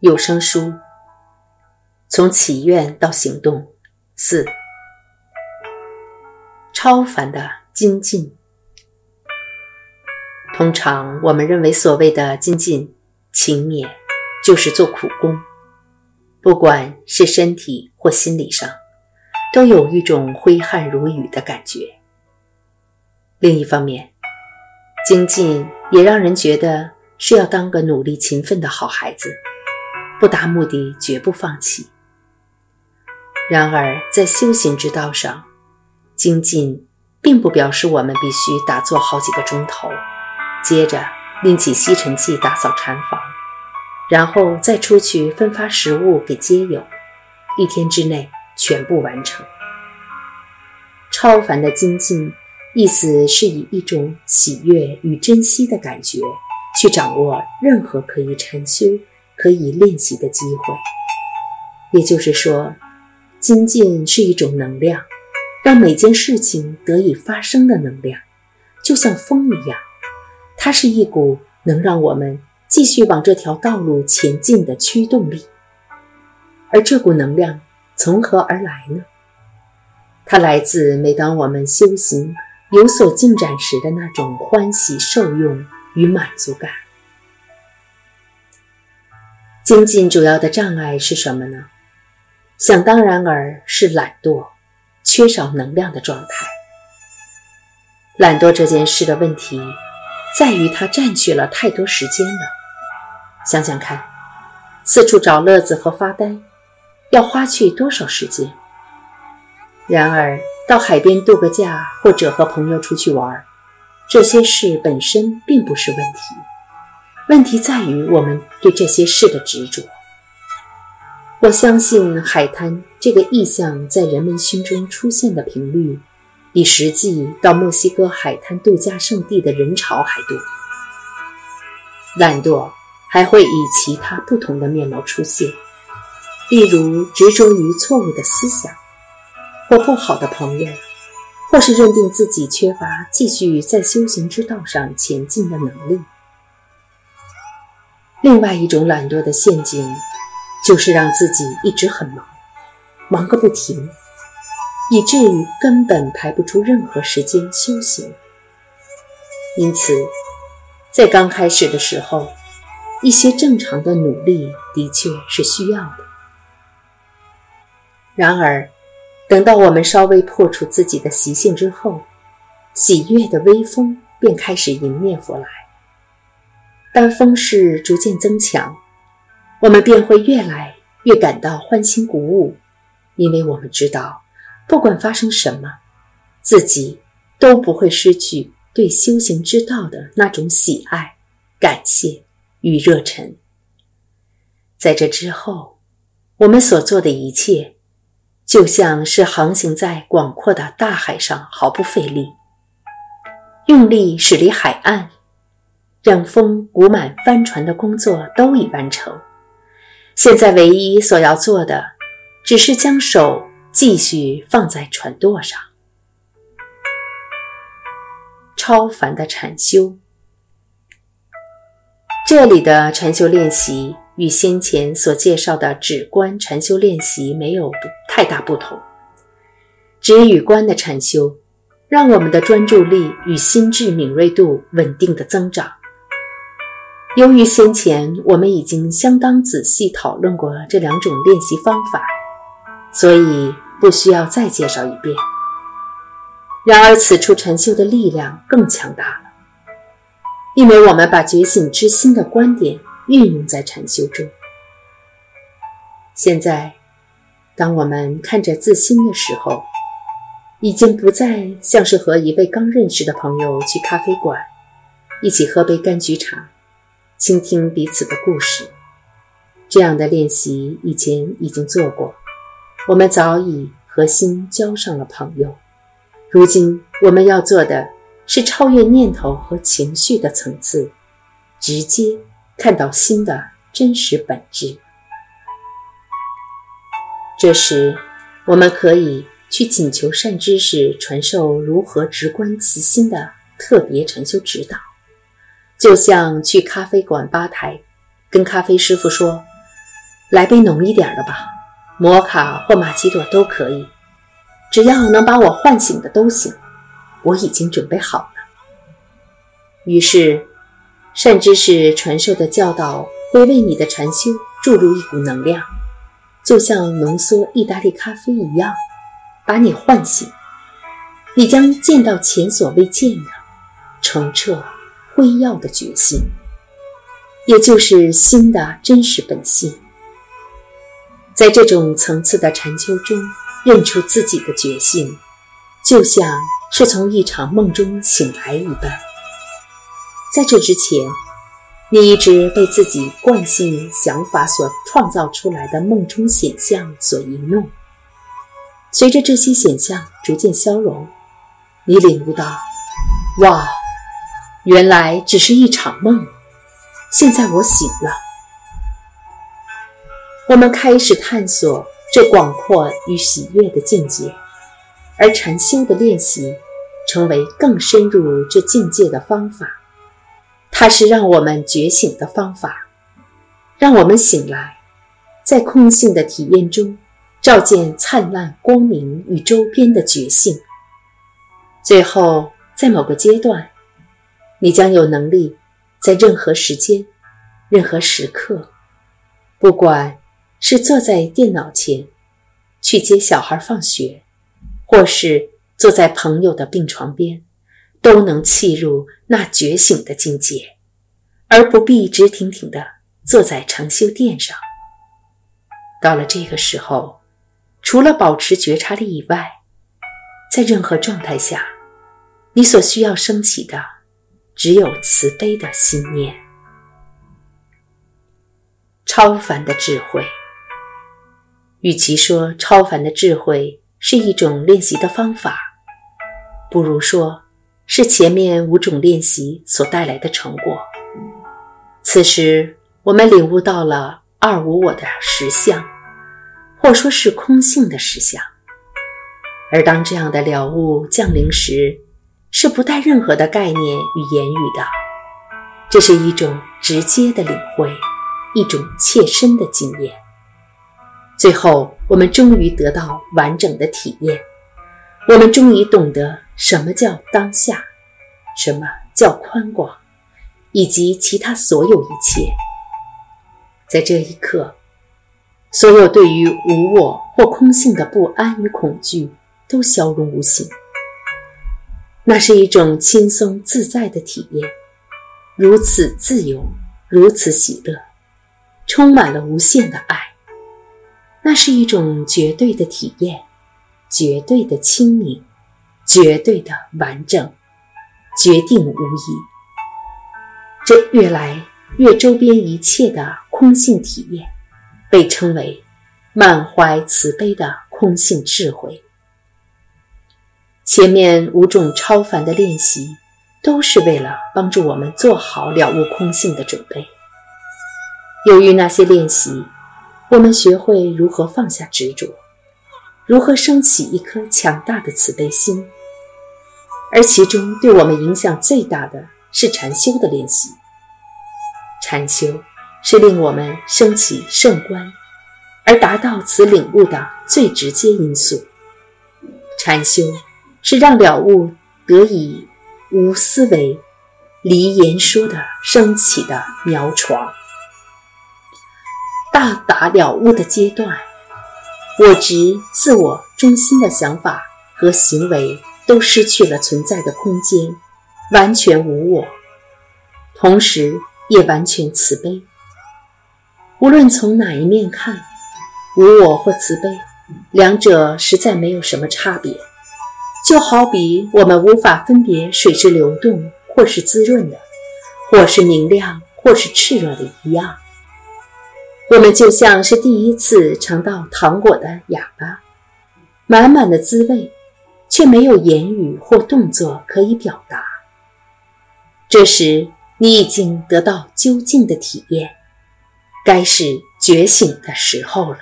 有声书，从祈愿到行动。四，超凡的精进。通常我们认为，所谓的精进、勤勉，就是做苦工，不管是身体或心理上，都有一种挥汗如雨的感觉。另一方面，精进也让人觉得是要当个努力勤奋的好孩子。不达目的绝不放弃。然而，在修行之道上，精进并不表示我们必须打坐好几个钟头，接着拎起吸尘器打扫禅房，然后再出去分发食物给街友，一天之内全部完成。超凡的精进，意思是以一种喜悦与珍惜的感觉去掌握任何可以禅修。可以练习的机会，也就是说，精进是一种能量，让每件事情得以发生的能量，就像风一样，它是一股能让我们继续往这条道路前进的驱动力。而这股能量从何而来呢？它来自每当我们修行有所进展时的那种欢喜受用与满足感。精进主要的障碍是什么呢？想当然尔是懒惰，缺少能量的状态。懒惰这件事的问题，在于它占据了太多时间了。想想看，四处找乐子和发呆，要花去多少时间？然而，到海边度个假，或者和朋友出去玩，这些事本身并不是问题。问题在于我们对这些事的执着。我相信海滩这个意象在人们心中出现的频率，比实际到墨西哥海滩度假胜地的人潮还多。懒惰还会以其他不同的面貌出现，例如执着于错误的思想，或不好的朋友，或是认定自己缺乏继续在修行之道上前进的能力。另外一种懒惰的陷阱，就是让自己一直很忙，忙个不停，以至于根本排不出任何时间修行。因此，在刚开始的时候，一些正常的努力的确是需要的。然而，等到我们稍微破除自己的习性之后，喜悦的微风便开始迎面拂来。当风势逐渐增强，我们便会越来越感到欢欣鼓舞，因为我们知道，不管发生什么，自己都不会失去对修行之道的那种喜爱、感谢与热忱。在这之后，我们所做的一切，就像是航行在广阔的大海上，毫不费力，用力驶离海岸。让风鼓满帆船的工作都已完成，现在唯一所要做的，只是将手继续放在船舵上。超凡的禅修，这里的禅修练习与先前所介绍的止观禅修练习没有太大不同。止与观的禅修，让我们的专注力与心智敏锐度稳定的增长。由于先前我们已经相当仔细讨论过这两种练习方法，所以不需要再介绍一遍。然而，此处禅修的力量更强大了，因为我们把觉醒之心的观点运用在禅修中。现在，当我们看着自心的时候，已经不再像是和一位刚认识的朋友去咖啡馆，一起喝杯柑橘茶。倾听彼此的故事，这样的练习以前已经做过，我们早已和心交上了朋友。如今我们要做的是超越念头和情绪的层次，直接看到心的真实本质。这时，我们可以去请求善知识传授如何直观其心的特别禅修指导。就像去咖啡馆吧台，跟咖啡师傅说：“来杯浓一点的吧，摩卡或玛奇朵都可以，只要能把我唤醒的都行，我已经准备好了。于是，善知识传授的教导会为你的禅修注入一股能量，就像浓缩意大利咖啡一样，把你唤醒。你将见到前所未见的澄澈辉耀的觉性，也就是心的真实本性。在这种层次的禅修中，认出自己的觉性，就像是从一场梦中醒来一般。在这之前，你一直被自己惯性想法所创造出来的梦中显象所愚弄。随着这些显象逐渐消融，你领悟到，哇，原来只是一场梦。现在我醒了。我们开始探索这广阔与喜悦的境界，而禅修的练习成为更深入这境界的方法。它是让我们觉醒的方法，让我们醒来，在空性的体验中，照见灿烂光明与周边的觉性。最后，在某个阶段，你将有能力在任何时间、任何时刻，不管是坐在电脑前去接小孩放学，或是坐在朋友的病床边，都能契入那觉醒的境界，而不必直挺挺地坐在长修垫上。到了这个时候，除了保持觉察力以外，在任何状态下。你所需要升起的，只有慈悲的心念。超凡的智慧，与其说超凡的智慧是一种练习的方法，不如说是前面五种练习所带来的成果。此时，我们领悟到了二无我的实相，或说是空性的实相。而当这样的了悟降临时，是不带任何的概念与言语的，这是一种直接的领会，一种切身的经验。最后，我们终于得到完整的体验，我们终于懂得什么叫当下，什么叫宽广，以及其他所有一切。在这一刻，所有对于无我或空性的不安与恐惧都消融无形。那是一种轻松自在的体验，如此自由，如此喜乐，充满了无限的爱。那是一种绝对的体验，绝对的清明，绝对的完整，决定无疑。这越来越周边一切的空性体验，被称为满怀慈悲的空性智慧。前面五种超凡的练习，都是为了帮助我们做好了悟空性的准备。由于那些练习，我们学会如何放下执着，如何升起一颗强大的慈悲心。而其中对我们影响最大的是禅修的练习。禅修是令我们升起圣观，而达到此领悟的最直接因素。禅修。是让了悟得以无思维、离言说的升起的苗床。到达了悟的阶段，我执、自我中心的想法和行为都失去了存在的空间，完全无我，同时也完全慈悲。无论从哪一面看，无我或慈悲，两者实在没有什么差别。就好比我们无法分别水是流动或是滋润的，或是明亮或是炽热的一样。我们就像是第一次尝到糖果的哑巴，满满的滋味，却没有言语或动作可以表达。这时，你已经得到究竟的体验，该是觉醒的时候了。